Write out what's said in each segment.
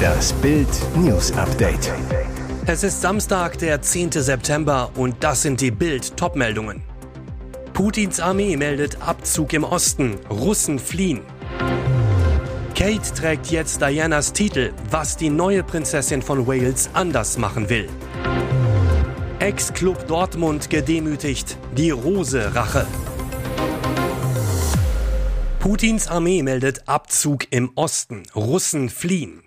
Das Bild News Update. Es ist Samstag, der 10. September und das sind die Bild Topmeldungen. Putins Armee meldet Abzug im Osten, Russen fliehen. Kate trägt jetzt Dianas Titel, was die neue Prinzessin von Wales anders machen will. Ex-Club Dortmund gedemütigt, die Rose-Rache. Putins Armee meldet Abzug im Osten. Russen fliehen.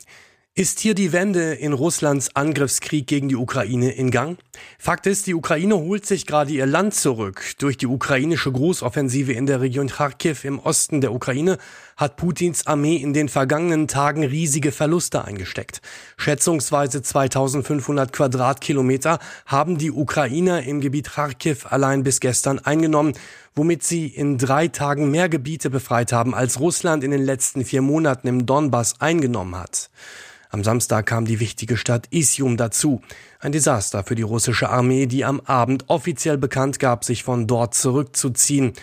Ist hier die Wende in Russlands Angriffskrieg gegen die Ukraine in Gang? Fakt ist, die Ukraine holt sich gerade ihr Land zurück. Durch die ukrainische Großoffensive in der Region Kharkiv im Osten der Ukraine hat Putins Armee in den vergangenen Tagen riesige Verluste eingesteckt. Schätzungsweise 2500 Quadratkilometer haben die Ukrainer im Gebiet Kharkiv allein bis gestern eingenommen, womit sie in drei Tagen mehr Gebiete befreit haben, als Russland in den letzten vier Monaten im Donbass eingenommen hat. Am Samstag kam die wichtige Stadt Isium dazu. Ein Desaster für die russische Armee, die am Abend offiziell bekannt gab, sich von dort zurückzuziehen.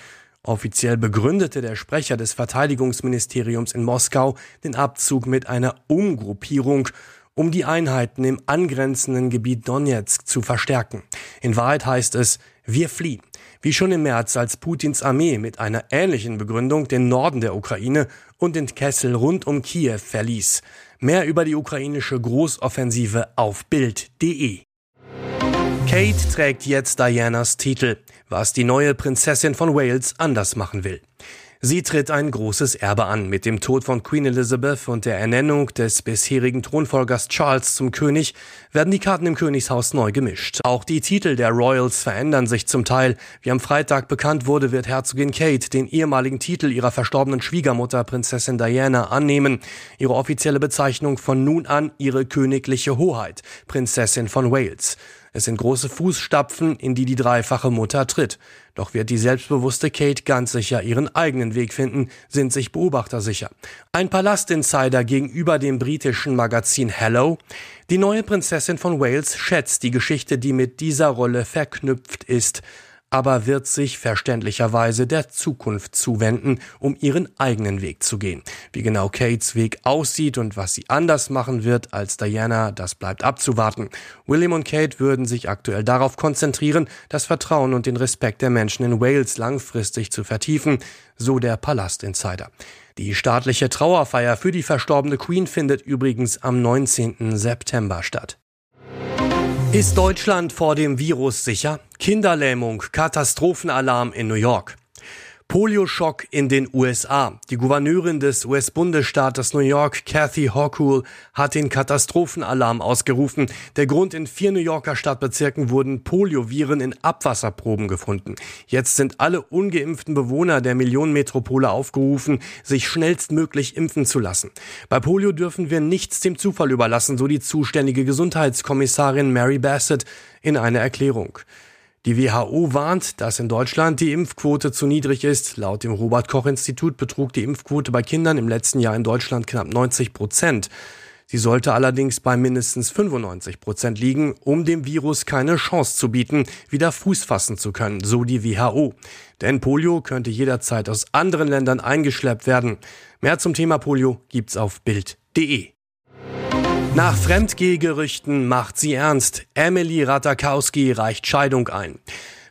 Offiziell begründete der Sprecher des Verteidigungsministeriums in Moskau den Abzug mit einer Umgruppierung, um die Einheiten im angrenzenden Gebiet Donetsk zu verstärken. In Wahrheit heißt es, wir fliehen. Wie schon im März, als Putins Armee mit einer ähnlichen Begründung den Norden der Ukraine und den Kessel rund um Kiew verließ. Mehr über die ukrainische Großoffensive auf Bild.de. Kate trägt jetzt Dianas Titel, was die neue Prinzessin von Wales anders machen will. Sie tritt ein großes Erbe an. Mit dem Tod von Queen Elizabeth und der Ernennung des bisherigen Thronfolgers Charles zum König werden die Karten im Königshaus neu gemischt. Auch die Titel der Royals verändern sich zum Teil. Wie am Freitag bekannt wurde, wird Herzogin Kate den ehemaligen Titel ihrer verstorbenen Schwiegermutter Prinzessin Diana annehmen. Ihre offizielle Bezeichnung von nun an ihre königliche Hoheit, Prinzessin von Wales. Es sind große Fußstapfen, in die die dreifache Mutter tritt. Doch wird die selbstbewusste Kate ganz sicher ihren eigenen Weg finden, sind sich Beobachter sicher. Ein Palastinsider gegenüber dem britischen Magazin Hello. Die neue Prinzessin von Wales schätzt die Geschichte, die mit dieser Rolle verknüpft ist aber wird sich verständlicherweise der Zukunft zuwenden, um ihren eigenen Weg zu gehen. Wie genau Kates Weg aussieht und was sie anders machen wird als Diana, das bleibt abzuwarten. William und Kate würden sich aktuell darauf konzentrieren, das Vertrauen und den Respekt der Menschen in Wales langfristig zu vertiefen, so der Palast-Insider. Die staatliche Trauerfeier für die verstorbene Queen findet übrigens am 19. September statt. Ist Deutschland vor dem Virus sicher? Kinderlähmung, Katastrophenalarm in New York. Polioschock in den USA. Die Gouverneurin des US-Bundesstaates New York, Kathy Hochul, hat den Katastrophenalarm ausgerufen. Der Grund in vier New Yorker Stadtbezirken wurden Polioviren in Abwasserproben gefunden. Jetzt sind alle ungeimpften Bewohner der Millionenmetropole aufgerufen, sich schnellstmöglich impfen zu lassen. Bei Polio dürfen wir nichts dem Zufall überlassen, so die zuständige Gesundheitskommissarin Mary Bassett in einer Erklärung. Die WHO warnt, dass in Deutschland die Impfquote zu niedrig ist. Laut dem Robert Koch Institut betrug die Impfquote bei Kindern im letzten Jahr in Deutschland knapp 90 Prozent. Sie sollte allerdings bei mindestens 95 Prozent liegen, um dem Virus keine Chance zu bieten, wieder Fuß fassen zu können, so die WHO. Denn Polio könnte jederzeit aus anderen Ländern eingeschleppt werden. Mehr zum Thema Polio gibt's auf Bild.de. Nach Fremdgehgerüchten macht sie ernst. Emily Ratakowski reicht Scheidung ein.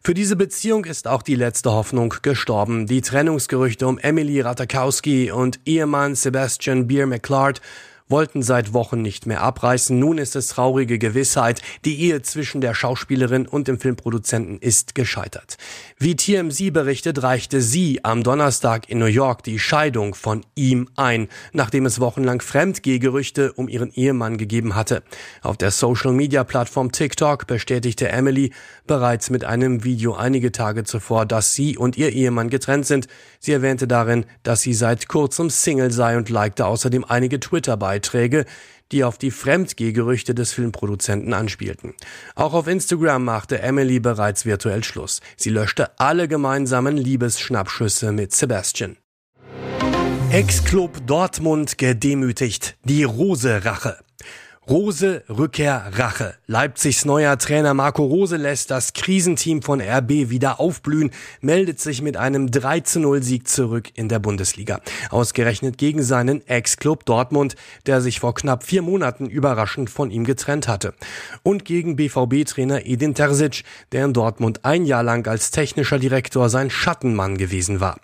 Für diese Beziehung ist auch die letzte Hoffnung gestorben. Die Trennungsgerüchte um Emily Ratakowski und Ehemann Sebastian Beer McClard wollten seit Wochen nicht mehr abreißen. Nun ist es traurige Gewissheit, die Ehe zwischen der Schauspielerin und dem Filmproduzenten ist gescheitert. Wie TMZ berichtet, reichte sie am Donnerstag in New York die Scheidung von ihm ein, nachdem es wochenlang Fremdgehgerüchte um ihren Ehemann gegeben hatte. Auf der Social-Media-Plattform TikTok bestätigte Emily bereits mit einem Video einige Tage zuvor, dass sie und ihr Ehemann getrennt sind. Sie erwähnte darin, dass sie seit kurzem Single sei und likte außerdem einige Twitter-Beiträge Beiträge, die auf die Fremdgehgerüchte des Filmproduzenten anspielten. Auch auf Instagram machte Emily bereits virtuell Schluss. Sie löschte alle gemeinsamen Liebesschnappschüsse mit Sebastian. Ex-Club Dortmund gedemütigt. Die Rose-Rache. Rose, Rückkehr, Rache. Leipzigs neuer Trainer Marco Rose lässt das Krisenteam von RB wieder aufblühen, meldet sich mit einem 3-0-Sieg zurück in der Bundesliga. Ausgerechnet gegen seinen Ex-Club Dortmund, der sich vor knapp vier Monaten überraschend von ihm getrennt hatte. Und gegen BVB-Trainer Edin Terzic, der in Dortmund ein Jahr lang als technischer Direktor sein Schattenmann gewesen war.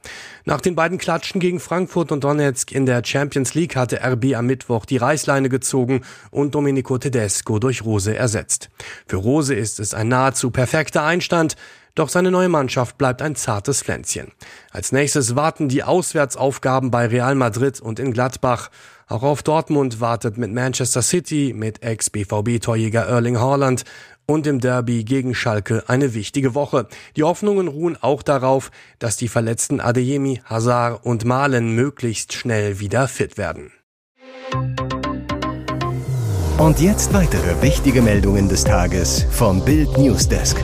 Nach den beiden Klatschen gegen Frankfurt und Donetsk in der Champions League hatte RB am Mittwoch die Reißleine gezogen und Domenico Tedesco durch Rose ersetzt. Für Rose ist es ein nahezu perfekter Einstand, doch seine neue Mannschaft bleibt ein zartes Pflänzchen. Als nächstes warten die Auswärtsaufgaben bei Real Madrid und in Gladbach. Auch auf Dortmund wartet mit Manchester City, mit Ex-BVB-Torjäger Erling Haaland und im Derby gegen Schalke eine wichtige Woche. Die Hoffnungen ruhen auch darauf, dass die verletzten Adeyemi, Hazard und Malen möglichst schnell wieder fit werden. Und jetzt weitere wichtige Meldungen des Tages vom Bild Newsdesk.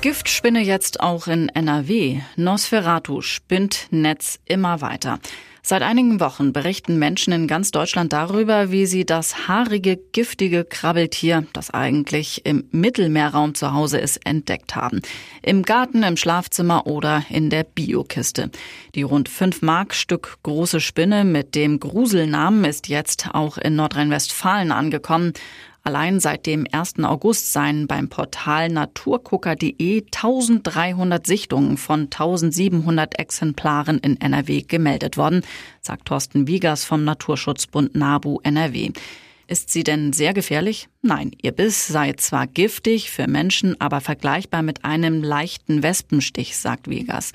Giftspinne jetzt auch in NRW. Nosferatu spinnt Netz immer weiter. Seit einigen Wochen berichten Menschen in ganz Deutschland darüber, wie sie das haarige, giftige Krabbeltier, das eigentlich im Mittelmeerraum zu Hause ist, entdeckt haben. Im Garten, im Schlafzimmer oder in der Biokiste. Die rund 5 Mark Stück große Spinne mit dem Gruselnamen ist jetzt auch in Nordrhein-Westfalen angekommen. Allein seit dem 1. August seien beim Portal naturgucker.de 1300 Sichtungen von 1700 Exemplaren in NRW gemeldet worden, sagt Thorsten Wiegers vom Naturschutzbund NABU NRW. Ist sie denn sehr gefährlich? Nein, ihr Biss sei zwar giftig für Menschen, aber vergleichbar mit einem leichten Wespenstich, sagt Wiegers.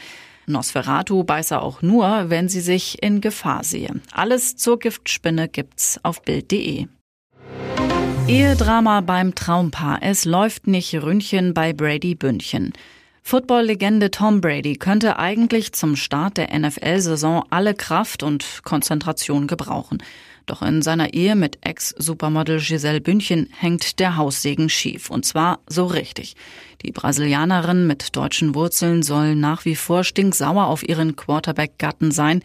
Nosferatu beiße auch nur, wenn sie sich in Gefahr sehe. Alles zur Giftspinne gibt's auf Bild.de. Ehedrama beim Traumpaar. Es läuft nicht Ründchen bei Brady Bündchen. Football-Legende Tom Brady könnte eigentlich zum Start der NFL-Saison alle Kraft und Konzentration gebrauchen. Doch in seiner Ehe mit Ex-Supermodel Giselle Bündchen hängt der Haussegen schief. Und zwar so richtig. Die Brasilianerin mit deutschen Wurzeln soll nach wie vor stinksauer auf ihren Quarterback-Gatten sein.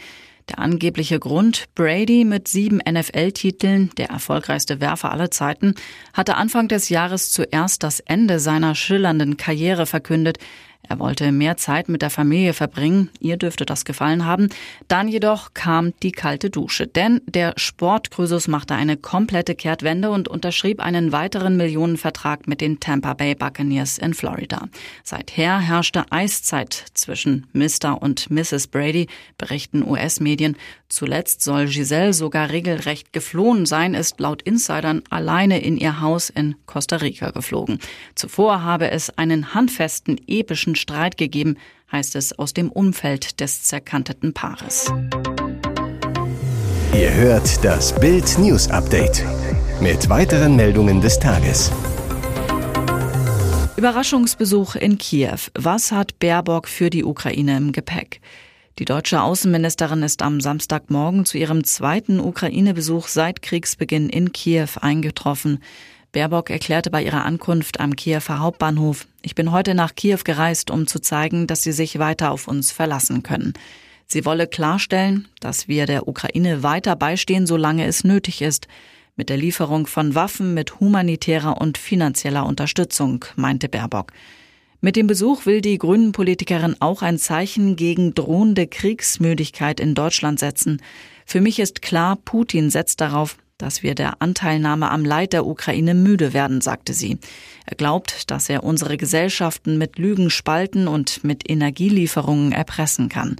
Der angebliche Grund, Brady mit sieben NFL-Titeln, der erfolgreichste Werfer aller Zeiten, hatte Anfang des Jahres zuerst das Ende seiner schillernden Karriere verkündet, er wollte mehr Zeit mit der Familie verbringen, ihr dürfte das gefallen haben. Dann jedoch kam die kalte Dusche, denn der Sportkrüsus machte eine komplette Kehrtwende und unterschrieb einen weiteren Millionenvertrag mit den Tampa Bay Buccaneers in Florida. Seither herrschte Eiszeit zwischen Mr. und Mrs. Brady, berichten US-Medien. Zuletzt soll Giselle sogar regelrecht geflohen sein, ist laut Insidern alleine in ihr Haus in Costa Rica geflogen. Zuvor habe es einen handfesten, epischen politischen Streit gegeben, heißt es aus dem Umfeld des zerkanteten Paares. Ihr hört das Bild News Update mit weiteren Meldungen des Tages. Überraschungsbesuch in Kiew. Was hat Baerbock für die Ukraine im Gepäck? Die deutsche Außenministerin ist am Samstagmorgen zu ihrem zweiten Ukraine-Besuch seit Kriegsbeginn in Kiew eingetroffen. Baerbock erklärte bei ihrer Ankunft am Kiewer Hauptbahnhof, ich bin heute nach Kiew gereist, um zu zeigen, dass sie sich weiter auf uns verlassen können. Sie wolle klarstellen, dass wir der Ukraine weiter beistehen, solange es nötig ist, mit der Lieferung von Waffen, mit humanitärer und finanzieller Unterstützung, meinte Baerbock. Mit dem Besuch will die Grünen-Politikerin auch ein Zeichen gegen drohende Kriegsmüdigkeit in Deutschland setzen. Für mich ist klar, Putin setzt darauf, dass wir der Anteilnahme am Leid der Ukraine müde werden, sagte sie. Er glaubt, dass er unsere Gesellschaften mit Lügen spalten und mit Energielieferungen erpressen kann.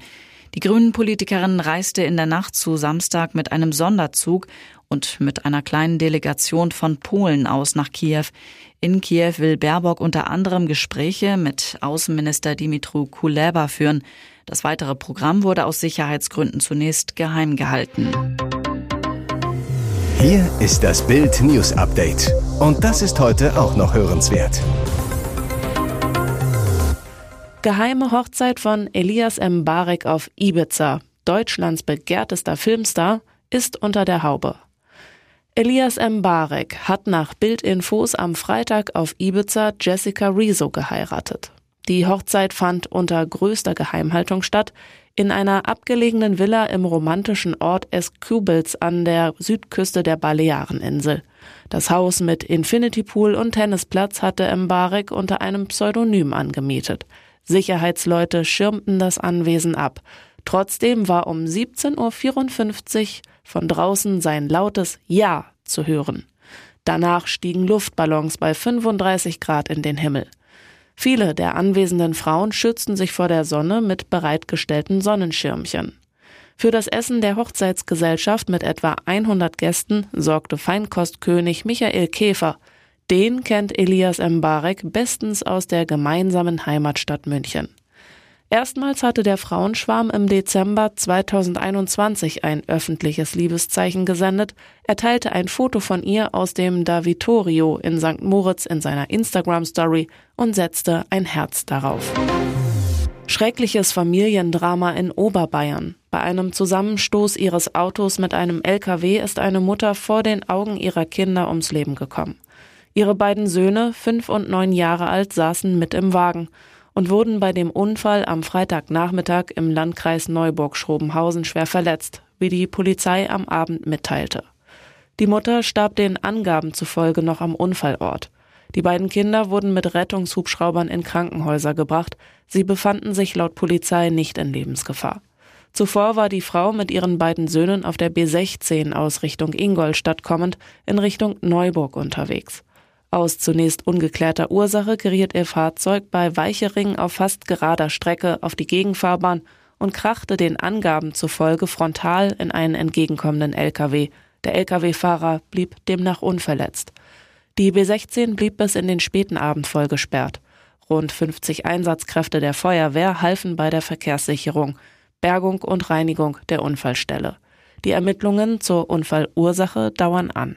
Die Grünen-Politikerin reiste in der Nacht zu Samstag mit einem Sonderzug und mit einer kleinen Delegation von Polen aus nach Kiew. In Kiew will Baerbock unter anderem Gespräche mit Außenminister Dimitru Kuleba führen. Das weitere Programm wurde aus Sicherheitsgründen zunächst geheim gehalten. Hier ist das Bild News Update. Und das ist heute auch noch hörenswert. Geheime Hochzeit von Elias M. Barek auf Ibiza, Deutschlands begehrtester Filmstar, ist unter der Haube. Elias M. Barek hat nach Bildinfos am Freitag auf Ibiza Jessica Rizzo geheiratet. Die Hochzeit fand unter größter Geheimhaltung statt. In einer abgelegenen Villa im romantischen Ort Escubels an der Südküste der Baleareninsel. Das Haus mit Infinity Pool und Tennisplatz hatte Mbarek unter einem Pseudonym angemietet. Sicherheitsleute schirmten das Anwesen ab. Trotzdem war um 17.54 Uhr von draußen sein lautes Ja zu hören. Danach stiegen Luftballons bei 35 Grad in den Himmel. Viele der anwesenden Frauen schützten sich vor der Sonne mit bereitgestellten Sonnenschirmchen. Für das Essen der Hochzeitsgesellschaft mit etwa 100 Gästen sorgte Feinkostkönig Michael Käfer. Den kennt Elias Mbarek bestens aus der gemeinsamen Heimatstadt München. Erstmals hatte der Frauenschwarm im Dezember 2021 ein öffentliches Liebeszeichen gesendet. Er teilte ein Foto von ihr aus dem Davitorio in St. Moritz in seiner Instagram-Story und setzte ein Herz darauf. Schreckliches Familiendrama in Oberbayern. Bei einem Zusammenstoß ihres Autos mit einem LKW ist eine Mutter vor den Augen ihrer Kinder ums Leben gekommen. Ihre beiden Söhne, fünf und neun Jahre alt, saßen mit im Wagen und wurden bei dem Unfall am Freitagnachmittag im Landkreis Neuburg-Schrobenhausen schwer verletzt, wie die Polizei am Abend mitteilte. Die Mutter starb den Angaben zufolge noch am Unfallort. Die beiden Kinder wurden mit Rettungshubschraubern in Krankenhäuser gebracht. Sie befanden sich laut Polizei nicht in Lebensgefahr. Zuvor war die Frau mit ihren beiden Söhnen auf der B16 aus Richtung Ingolstadt kommend in Richtung Neuburg unterwegs. Aus zunächst ungeklärter Ursache geriet ihr Fahrzeug bei Weichering auf fast gerader Strecke auf die Gegenfahrbahn und krachte den Angaben zufolge frontal in einen entgegenkommenden LKW. Der LKW-Fahrer blieb demnach unverletzt. Die B16 blieb bis in den späten Abend voll gesperrt. Rund 50 Einsatzkräfte der Feuerwehr halfen bei der Verkehrssicherung, Bergung und Reinigung der Unfallstelle. Die Ermittlungen zur Unfallursache dauern an.